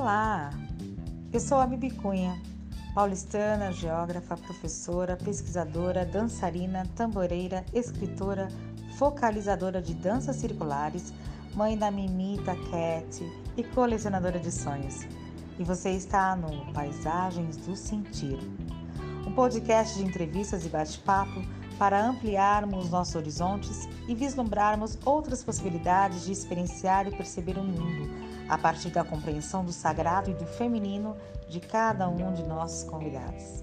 Olá, eu sou a Bibi Cunha, paulistana, geógrafa, professora, pesquisadora, dançarina, tamboreira, escritora, focalizadora de danças circulares, mãe da Mimita Cat e colecionadora de sonhos. E você está no Paisagens do Sentir, um podcast de entrevistas e bate-papo para ampliarmos nossos horizontes e vislumbrarmos outras possibilidades de experienciar e perceber o mundo a partir da compreensão do sagrado e do feminino de cada um de nossos convidados.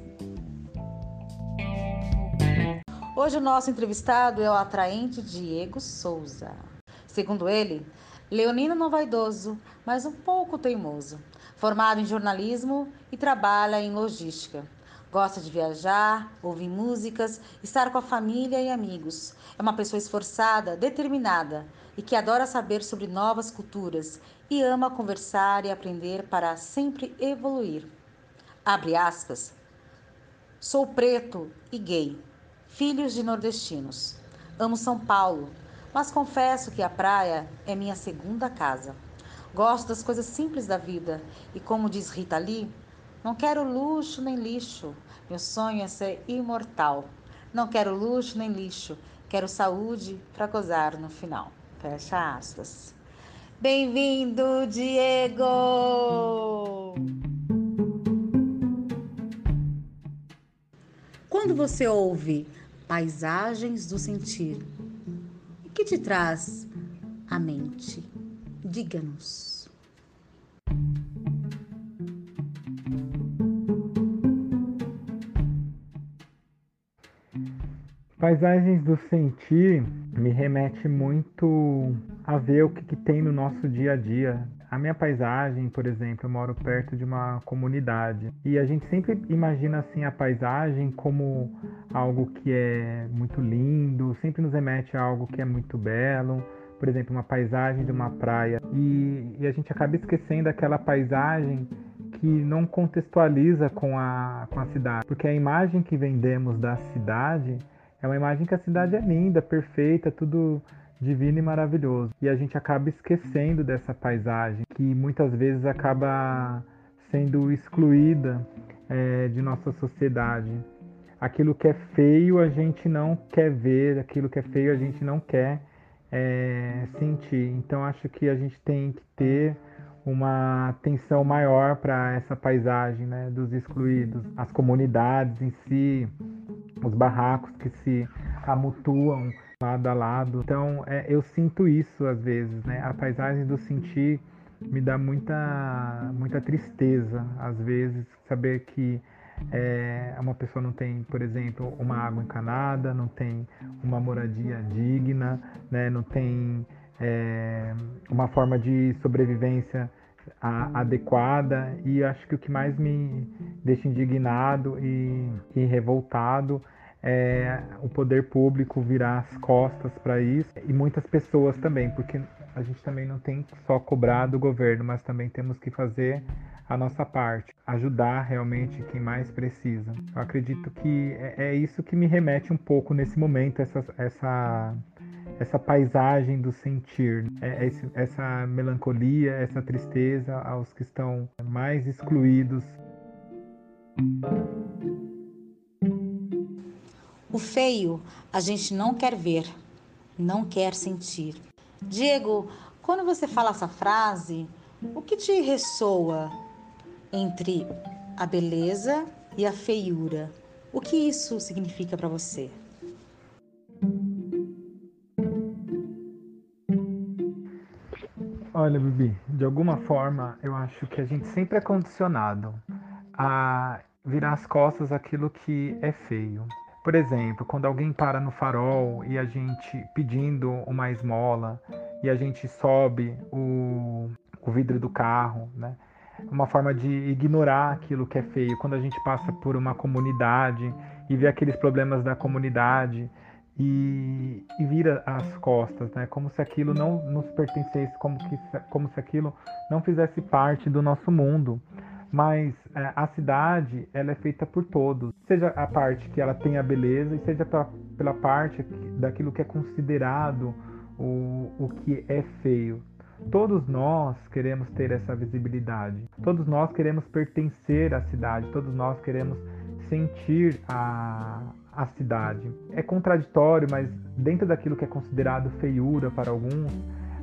Hoje o nosso entrevistado é o atraente Diego Souza. Segundo ele, Leonino não vaidoso, mas um pouco teimoso. Formado em jornalismo e trabalha em logística. Gosta de viajar, ouvir músicas, estar com a família e amigos. É uma pessoa esforçada, determinada e que adora saber sobre novas culturas e ama conversar e aprender para sempre evoluir. Abre aspas. Sou preto e gay, filhos de nordestinos. Amo São Paulo, mas confesso que a praia é minha segunda casa. Gosto das coisas simples da vida e, como diz Rita Lee, não quero luxo nem lixo. Meu sonho é ser imortal. Não quero luxo nem lixo. Quero saúde para gozar no final. Fecha aspas. Bem-vindo, Diego! Quando você ouve paisagens do sentir, o que te traz à mente? Diga-nos. Paisagens do sentir me remete muito a ver o que, que, tem no nosso dia a dia. A minha paisagem, por exemplo, eu moro perto de uma comunidade e a gente sempre imagina assim a paisagem como algo que é muito lindo, sempre nos remete a algo que é muito belo. Por exemplo, uma paisagem de uma praia e, e a gente acaba esquecendo aquela paisagem que não contextualiza com a, com a cidade, porque a imagem que vendemos da cidade é uma imagem que a cidade é linda, perfeita, tudo divino e maravilhoso. E a gente acaba esquecendo dessa paisagem, que muitas vezes acaba sendo excluída é, de nossa sociedade. Aquilo que é feio a gente não quer ver, aquilo que é feio a gente não quer é, sentir. Então acho que a gente tem que ter uma atenção maior para essa paisagem né, dos excluídos, as comunidades em si, os barracos que se amutuam lado a lado. Então é, eu sinto isso às vezes, né? A paisagem do sentir me dá muita, muita tristeza às vezes saber que é, uma pessoa não tem, por exemplo, uma água encanada, não tem uma moradia digna, né? não tem é, uma forma de sobrevivência a, adequada e acho que o que mais me deixa indignado e, e revoltado é o poder público virar as costas para isso e muitas pessoas também, porque a gente também não tem só cobrar do governo, mas também temos que fazer a nossa parte, ajudar realmente quem mais precisa. Eu acredito que é, é isso que me remete um pouco nesse momento, essa, essa essa paisagem do sentir, é, esse, essa melancolia, essa tristeza aos que estão mais excluídos. O feio a gente não quer ver, não quer sentir. Diego, quando você fala essa frase, o que te ressoa entre a beleza e a feiura? O que isso significa para você? Olha, Bibi, de alguma forma eu acho que a gente sempre é condicionado a virar as costas aquilo que é feio. Por exemplo, quando alguém para no farol e a gente pedindo uma esmola e a gente sobe o, o vidro do carro, né? Uma forma de ignorar aquilo que é feio. Quando a gente passa por uma comunidade e vê aqueles problemas da comunidade e, e, vira as costas, né? Como se aquilo não nos pertencesse, como, que, como se aquilo não fizesse parte do nosso mundo. Mas é, a cidade, ela é feita por todos, seja a parte que ela tem a beleza e seja pra, pela parte daquilo que é considerado o, o que é feio. todos nós queremos ter essa visibilidade. Todos nós queremos pertencer à cidade, todos nós queremos sentir a, a cidade. É contraditório, mas dentro daquilo que é considerado feiura para alguns,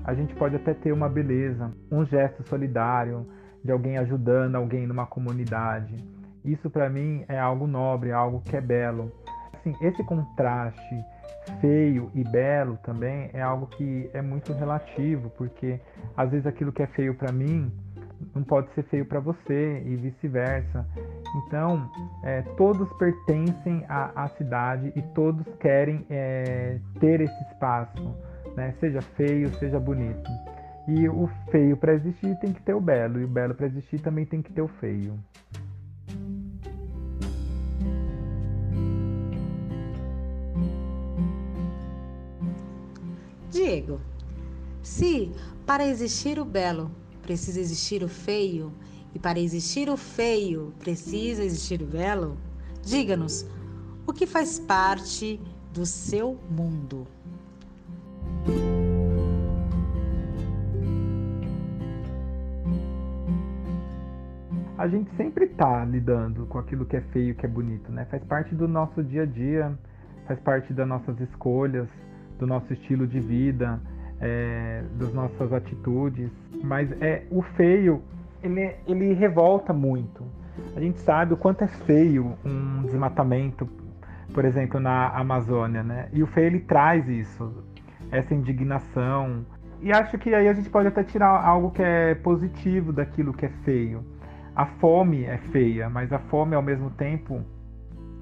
a gente pode até ter uma beleza, um gesto solidário de alguém ajudando alguém numa comunidade. Isso para mim é algo nobre, é algo que é belo. Assim, esse contraste feio e belo também é algo que é muito relativo, porque às vezes aquilo que é feio para mim não pode ser feio para você e vice-versa. Então, é, todos pertencem à, à, cidade e todos querem é, ter esse espaço, né? seja feio, seja bonito. E o feio para existir tem que ter o belo, e o belo para existir também tem que ter o feio. Diego, se para existir o belo precisa existir o feio, e para existir o feio precisa existir o belo, diga-nos o que faz parte do seu mundo. A gente sempre está lidando com aquilo que é feio, que é bonito, né? Faz parte do nosso dia a dia, faz parte das nossas escolhas, do nosso estilo de vida, é, das nossas atitudes. Mas é o feio, ele, ele revolta muito. A gente sabe o quanto é feio um desmatamento, por exemplo, na Amazônia, né? E o feio ele traz isso, essa indignação. E acho que aí a gente pode até tirar algo que é positivo daquilo que é feio. A fome é feia, mas a fome ao mesmo tempo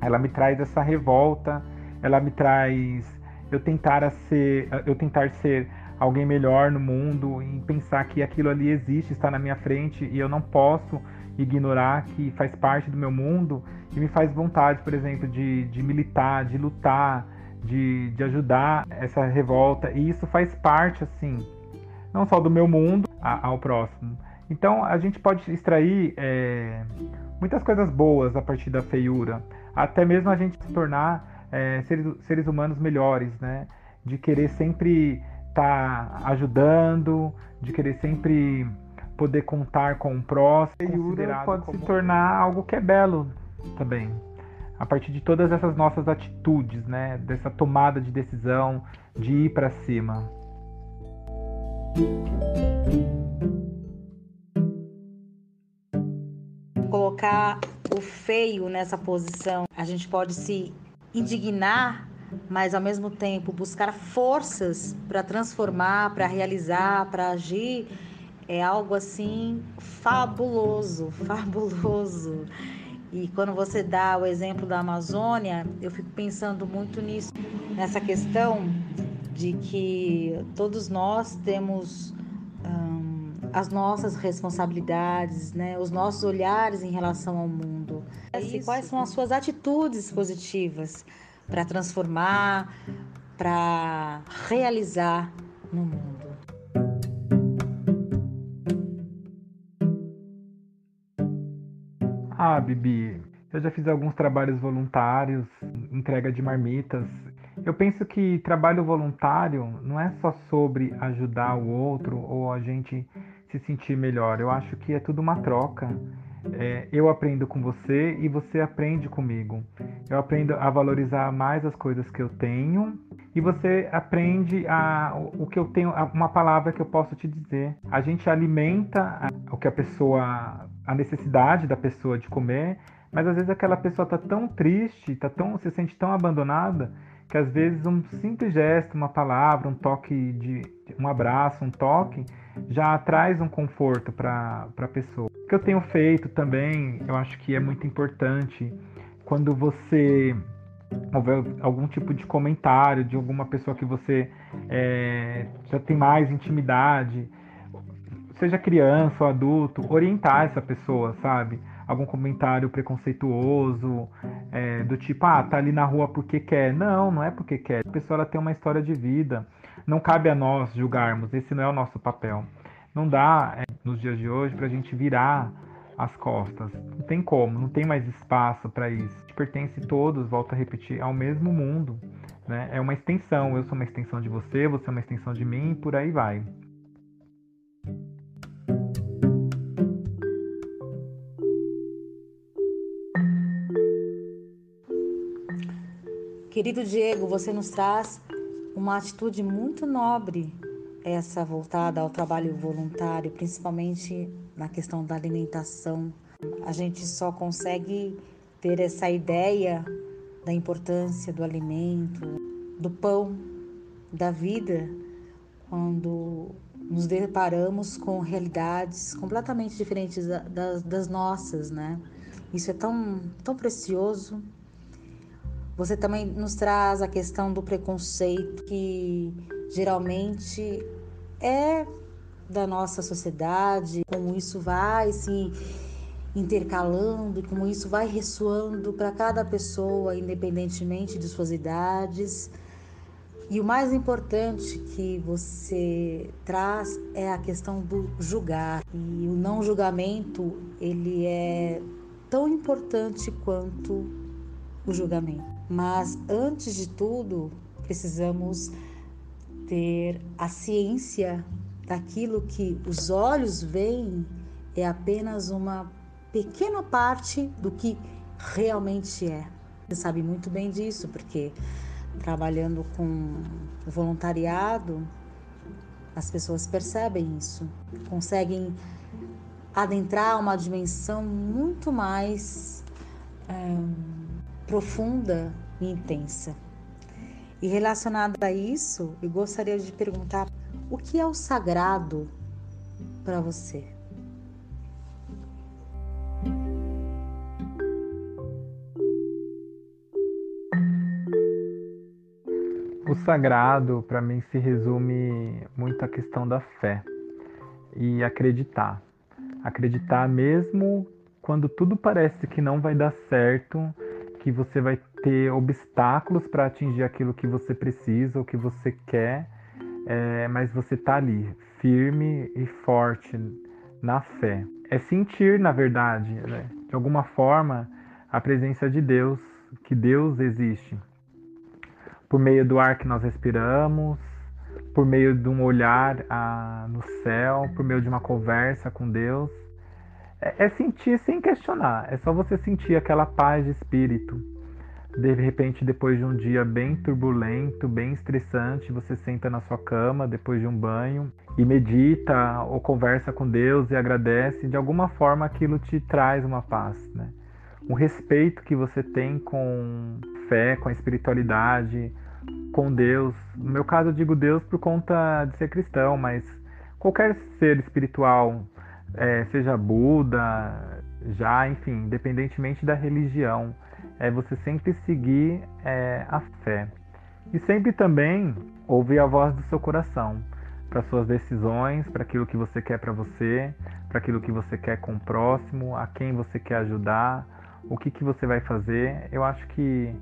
ela me traz essa revolta, ela me traz eu tentar ser, eu tentar ser alguém melhor no mundo e pensar que aquilo ali existe, está na minha frente e eu não posso ignorar que faz parte do meu mundo e me faz vontade, por exemplo, de, de militar, de lutar, de, de ajudar essa revolta. E isso faz parte, assim, não só do meu mundo ao próximo. Então a gente pode extrair é, muitas coisas boas a partir da feiura, até mesmo a gente se tornar é, seres, seres humanos melhores, né? De querer sempre estar tá ajudando, de querer sempre poder contar com o próximo. Yura pode como... se tornar algo que é belo também. A partir de todas essas nossas atitudes, né? Dessa tomada de decisão de ir para cima. Colocar o feio nessa posição, a gente pode se indignar, mas ao mesmo tempo buscar forças para transformar, para realizar, para agir, é algo assim fabuloso, fabuloso. E quando você dá o exemplo da Amazônia, eu fico pensando muito nisso, nessa questão de que todos nós temos hum, as nossas responsabilidades, né, os nossos olhares em relação ao mundo. É quais são as suas atitudes positivas para transformar, para realizar no mundo? Ah, Bibi, eu já fiz alguns trabalhos voluntários, entrega de marmitas. Eu penso que trabalho voluntário não é só sobre ajudar o outro ou a gente se sentir melhor. Eu acho que é tudo uma troca. É, eu aprendo com você e você aprende comigo. Eu aprendo a valorizar mais as coisas que eu tenho e você aprende a, o que eu tenho, uma palavra que eu posso te dizer. A gente alimenta o que a pessoa, a necessidade da pessoa de comer, mas às vezes aquela pessoa está tão triste, tá tão, se sente tão abandonada que às vezes um simples gesto, uma palavra, um toque de um abraço, um toque já traz um conforto para a pessoa. O que eu tenho feito também, eu acho que é muito importante quando você houver algum tipo de comentário de alguma pessoa que você é, já tem mais intimidade, seja criança ou adulto, orientar essa pessoa, sabe? Algum comentário preconceituoso, é, do tipo, ah, tá ali na rua porque quer. Não, não é porque quer. A pessoa ela tem uma história de vida não cabe a nós julgarmos, esse não é o nosso papel. Não dá, é, nos dias de hoje, para a gente virar as costas. Não tem como, não tem mais espaço para isso. A gente pertence todos, volto a repetir, ao mesmo mundo. Né? É uma extensão. Eu sou uma extensão de você, você é uma extensão de mim e por aí vai. Querido Diego, você nos traz uma atitude muito nobre, essa voltada ao trabalho voluntário, principalmente na questão da alimentação. A gente só consegue ter essa ideia da importância do alimento, do pão, da vida, quando nos deparamos com realidades completamente diferentes das, das nossas, né? Isso é tão, tão precioso. Você também nos traz a questão do preconceito, que geralmente é da nossa sociedade, como isso vai se intercalando como isso vai ressoando para cada pessoa, independentemente de suas idades. E o mais importante que você traz é a questão do julgar. E o não julgamento, ele é tão importante quanto o julgamento. Mas antes de tudo, precisamos ter a ciência daquilo que os olhos veem é apenas uma pequena parte do que realmente é. Você sabe muito bem disso, porque trabalhando com voluntariado, as pessoas percebem isso, conseguem adentrar uma dimensão muito mais é, profunda e intensa. E relacionado a isso, eu gostaria de perguntar o que é o sagrado para você? O sagrado, para mim, se resume muito à questão da fé e acreditar. Acreditar mesmo quando tudo parece que não vai dar certo, que você vai ter obstáculos para atingir aquilo que você precisa ou que você quer, é, mas você tá ali, firme e forte na fé. É sentir, na verdade, né? de alguma forma, a presença de Deus, que Deus existe por meio do ar que nós respiramos, por meio de um olhar ah, no céu, por meio de uma conversa com Deus. É, é sentir sem questionar, é só você sentir aquela paz de espírito. De repente, depois de um dia bem turbulento, bem estressante, você senta na sua cama depois de um banho e medita ou conversa com Deus e agradece. De alguma forma, aquilo te traz uma paz, né? Um respeito que você tem com fé, com a espiritualidade, com Deus. No meu caso, eu digo Deus por conta de ser cristão, mas qualquer ser espiritual, é, seja Buda, já, enfim, independentemente da religião, é você sempre seguir é, a fé. E sempre também ouvir a voz do seu coração para suas decisões, para aquilo que você quer para você, para aquilo que você quer com o próximo, a quem você quer ajudar, o que, que você vai fazer. Eu acho que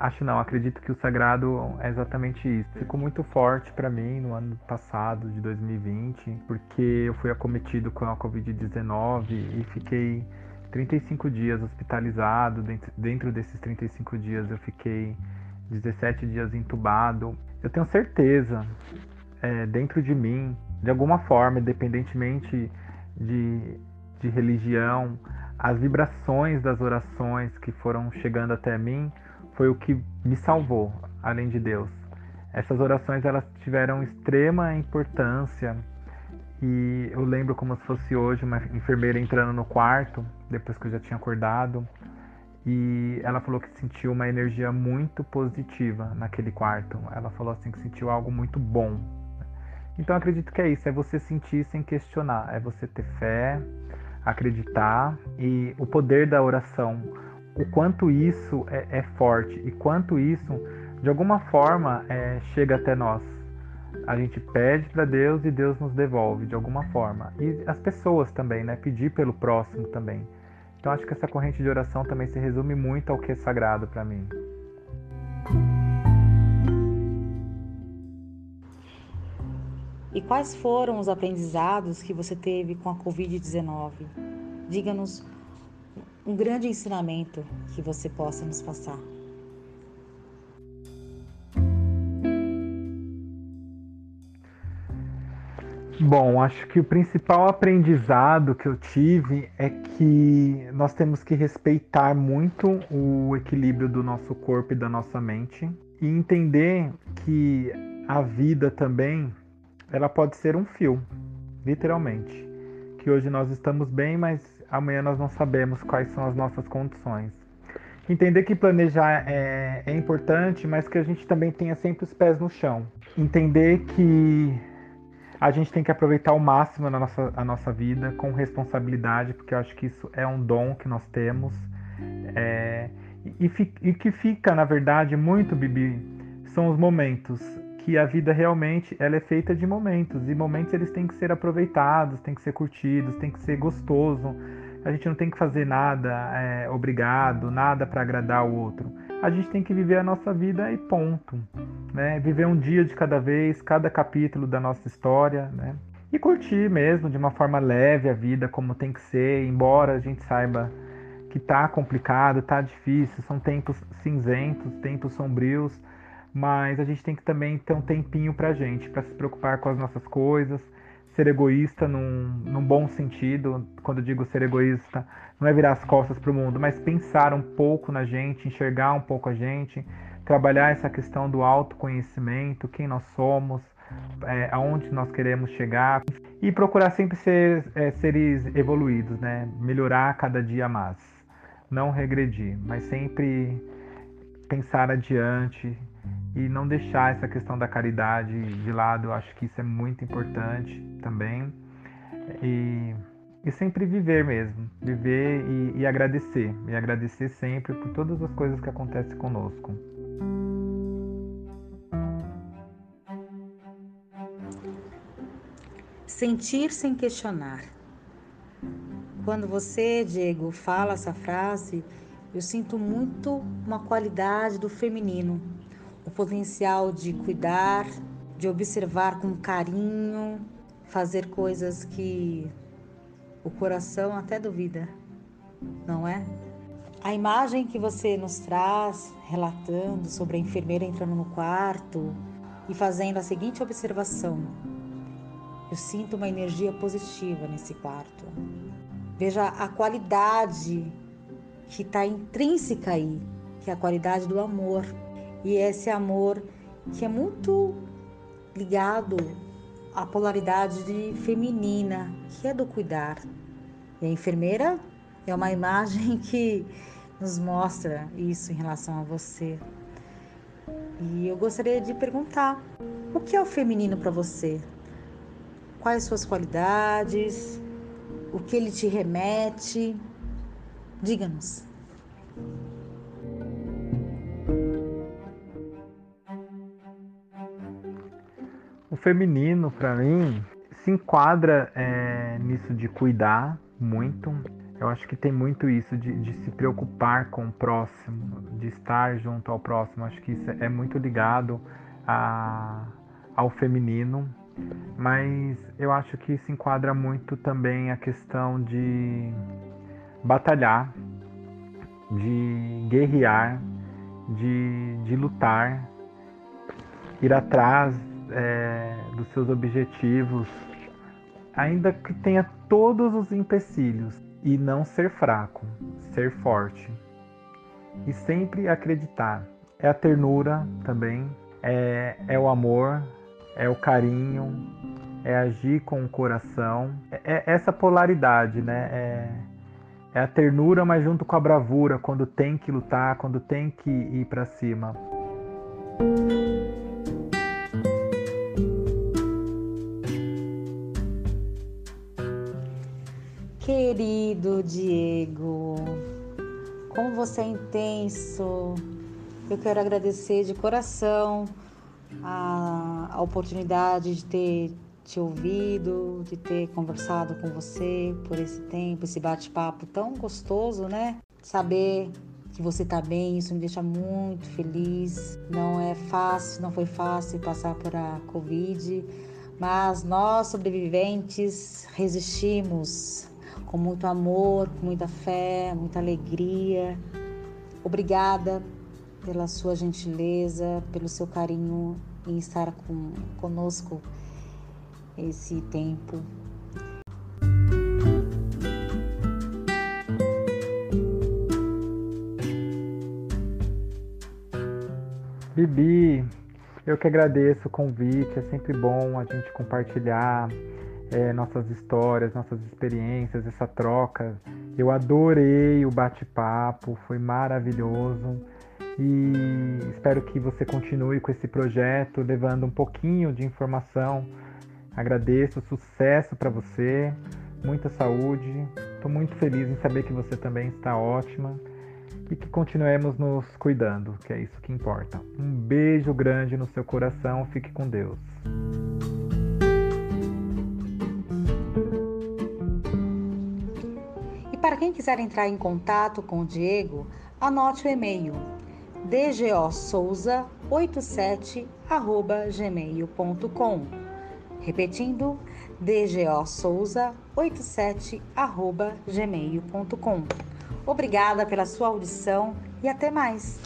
Acho não, acredito que o sagrado é exatamente isso. Ficou muito forte para mim no ano passado, de 2020, porque eu fui acometido com a Covid-19 e fiquei 35 dias hospitalizado. Dentro desses 35 dias eu fiquei 17 dias entubado. Eu tenho certeza, é, dentro de mim, de alguma forma, independentemente de, de religião, as vibrações das orações que foram chegando até mim foi o que me salvou, além de Deus. Essas orações elas tiveram extrema importância e eu lembro como se fosse hoje uma enfermeira entrando no quarto depois que eu já tinha acordado e ela falou que sentiu uma energia muito positiva naquele quarto. Ela falou assim que sentiu algo muito bom. Então acredito que é isso, é você sentir sem questionar, é você ter fé, acreditar e o poder da oração o quanto isso é, é forte e quanto isso, de alguma forma, é, chega até nós. A gente pede para Deus e Deus nos devolve de alguma forma. E as pessoas também, né? Pedir pelo próximo também. Então acho que essa corrente de oração também se resume muito ao que é sagrado para mim. E quais foram os aprendizados que você teve com a Covid-19? Diga-nos um grande ensinamento que você possa nos passar. Bom, acho que o principal aprendizado que eu tive é que nós temos que respeitar muito o equilíbrio do nosso corpo e da nossa mente e entender que a vida também ela pode ser um fio, literalmente. Que hoje nós estamos bem, mas amanhã nós não sabemos quais são as nossas condições. Entender que planejar é, é importante, mas que a gente também tenha sempre os pés no chão. Entender que a gente tem que aproveitar ao máximo a nossa, a nossa vida com responsabilidade, porque eu acho que isso é um dom que nós temos. É, e, e que fica, na verdade, muito, Bibi, são os momentos que a vida realmente ela é feita de momentos e momentos eles têm que ser aproveitados, têm que ser curtidos, tem que ser gostoso. A gente não tem que fazer nada é, obrigado, nada para agradar o outro. A gente tem que viver a nossa vida e ponto né? Viver um dia de cada vez, cada capítulo da nossa história, né? E curtir mesmo de uma forma leve a vida como tem que ser, embora a gente saiba que tá complicado, tá difícil, são tempos cinzentos, tempos sombrios, mas a gente tem que também ter um tempinho pra gente, para se preocupar com as nossas coisas, ser egoísta num, num bom sentido. Quando digo ser egoísta, não é virar as costas para o mundo, mas pensar um pouco na gente, enxergar um pouco a gente, trabalhar essa questão do autoconhecimento, quem nós somos, é, aonde nós queremos chegar e procurar sempre ser é, seres evoluídos, né? Melhorar cada dia mais, não regredir, mas sempre pensar adiante e não deixar essa questão da caridade de lado. Eu acho que isso é muito importante também e, e sempre viver mesmo, viver e, e agradecer e agradecer sempre por todas as coisas que acontecem conosco. Sentir sem questionar. Quando você, Diego, fala essa frase, eu sinto muito uma qualidade do feminino, o potencial de cuidar, de observar com carinho, fazer coisas que o coração até duvida, não é? A imagem que você nos traz, relatando sobre a enfermeira entrando no quarto e fazendo a seguinte observação: eu sinto uma energia positiva nesse quarto. Veja a qualidade que está intrínseca aí, que é a qualidade do amor. E esse amor que é muito ligado à polaridade de feminina, que é do cuidar. E a enfermeira é uma imagem que nos mostra isso em relação a você. E eu gostaria de perguntar: o que é o feminino para você? quais suas qualidades, o que ele te remete. Diga-nos. Feminino, para mim, se enquadra é, nisso de cuidar muito. Eu acho que tem muito isso de, de, se preocupar com o próximo, de estar junto ao próximo. Acho que isso é muito ligado a, ao feminino mas eu acho que se enquadra muito também a questão de batalhar, de guerrear, de, de lutar, ir atrás é, dos seus objetivos, ainda que tenha todos os empecilhos, e não ser fraco, ser forte. E sempre acreditar. É a ternura também, é, é o amor, é o carinho, é agir com o coração. É, é essa polaridade, né? É, é, a ternura, mas junto com a bravura, quando tem que lutar, quando tem que ir para cima. Querido Diego, como você é intenso. Eu quero agradecer de coração a, a oportunidade de ter te ouvido, de ter conversado com você por esse tempo, esse bate-papo tão gostoso, né? Saber que você tá bem, isso me deixa muito feliz. Não é fácil, não foi fácil passar por a Covid, mas nós sobreviventes resistimos com muito amor, com muita fé, muita alegria. Obrigada pela sua gentileza, pelo seu carinho em estar com, conosco esse tempo. Bibi, eu que agradeço o convite, é sempre bom a gente compartilhar é, nossas histórias, nossas experiências, essa troca. Eu adorei o bate-papo, foi maravilhoso e espero que você continue com esse projeto, levando um pouquinho de informação. Agradeço, sucesso para você, muita saúde. Estou muito feliz em saber que você também está ótima e que continuemos nos cuidando, que é isso que importa. Um beijo grande no seu coração, fique com Deus. Quem quiser entrar em contato com o Diego, anote o e-mail dgosouza87@gmail.com. Repetindo, dgosouza87@gmail.com. Obrigada pela sua audição e até mais.